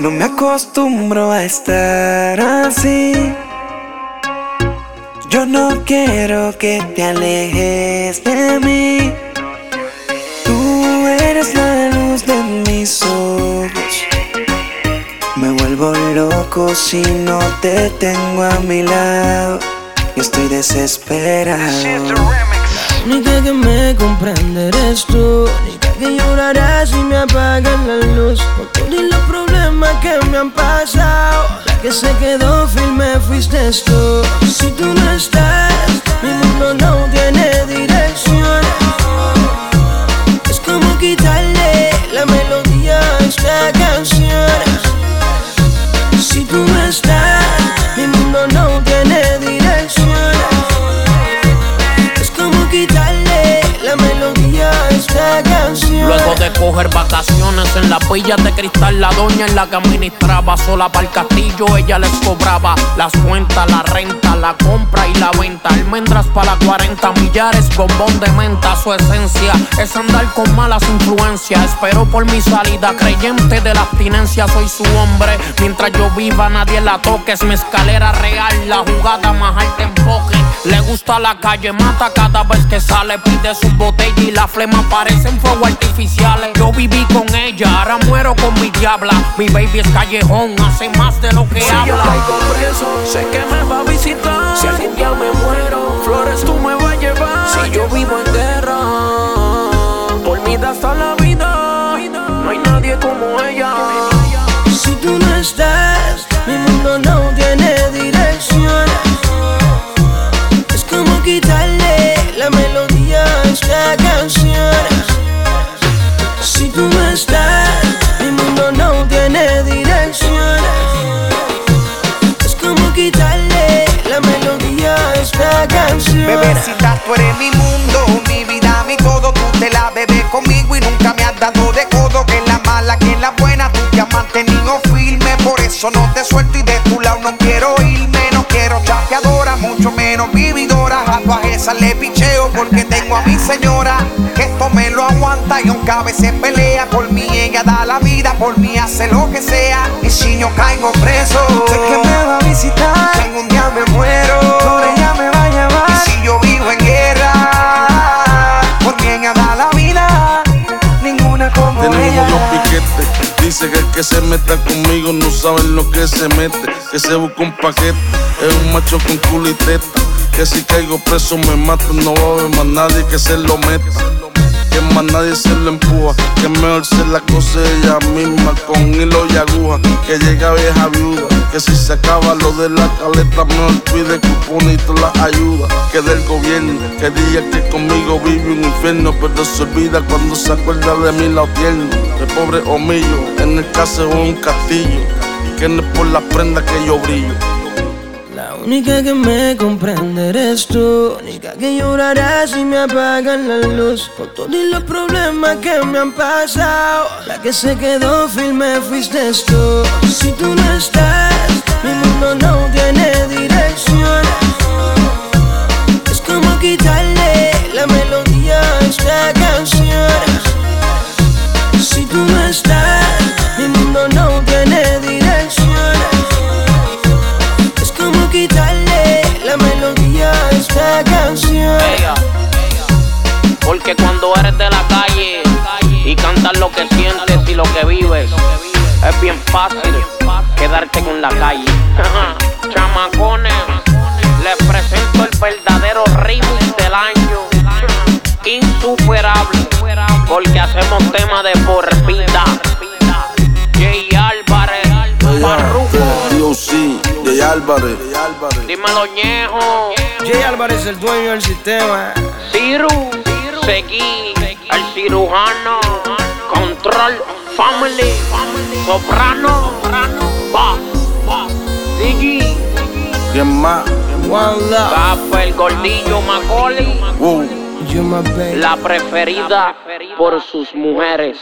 No me acostumbro a estar así. Yo no quiero que te alejes de mí. Tú eres la luz de mis ojos. Me vuelvo loco si no te tengo a mi lado. Yo estoy desesperado. La única que me comprende eres tú. Única que llorará si me apagan la luz. Que me han pasado. Que se quedó firme fuiste tú. Si tú no estás, mi mundo no tiene dirección. Es como quitarle la melodía a esta canción. Si tú no estás, mi mundo no tiene dirección. Es como quitarle la melodía a esta canción. Luego de coger vacaciones en la villa de cristal, la doña en la que administraba sola para el castillo, ella les cobraba las cuentas, la renta, la compra y la venta. Almendras para 40 millares, bombón de menta, su esencia es andar con malas influencias. Espero por mi salida, creyente de la abstinencia, soy su hombre. Mientras yo viva, nadie la toque, es mi escalera real, la jugada más alta en poke. Le gusta la calle, mata cada vez que sale, pide su botella y la flema parecen fuego artificiales. Yo viví con ella, ahora muero con mi diabla. Mi baby es callejón, hace más de lo que Si yo habla. caigo preso, sé que me va a visitar. Si algún día me muero, flores tú me vas a llevar. Si yo vivo en eso no te suelto y de tu lado no quiero irme. No quiero chapeadora, mucho menos vividora. A tu ajeza le picheo porque tengo a mi señora. Que esto me lo aguanta y aunque a veces pelea por mí, ella da la vida. Por mí hace lo que sea. Y si yo caigo preso, Sé que me va a visitar. si algún día me muero. Por ella me va a Y llevar. si yo vivo en guerra, por quien da la vida, Ninguna como Tenemos ella. los piquetes. Dice que el que se meta conmigo no sabe en lo que se mete. Que se busca un paquete. Es un macho con culo. Que si caigo preso me matan. No va a haber más nadie que se lo meta. Que más nadie se lo empuja. Que mejor se la cose ella misma con hilo Que llega vieja viuda. Que si se acaba lo de la caleta, mejor pide cupones y todas las ayudas. Que del gobierno, que diga que conmigo vive un infierno. Pero se olvida cuando se acuerda de mí la tierno. De pobre homillo, en el caso es un castillo. Que no es por la prenda que yo brillo. Única que me comprende eres tú. Única que llorará si me apagan la luz. Con todos los problemas que me han pasado. La que se quedó firme fuiste tú. Si tú no estás, mi mundo no tiene Porque cuando eres de la calle y cantas lo que sientes y lo que vives, es bien fácil quedarte con la calle. Chamacones, les presento el verdadero remix del año. Insuperable, porque hacemos tema de por vida. Jay Álvarez, Farruko, DOC, Jay Álvarez. dímelo Ñejo. Jay Álvarez, el dueño del sistema. Ciru, seguí, el cirujano, control, family, soprano, va, va, Diggy, ¿Quién más? One love, el gordillo Macaulay, la preferida por sus mujeres.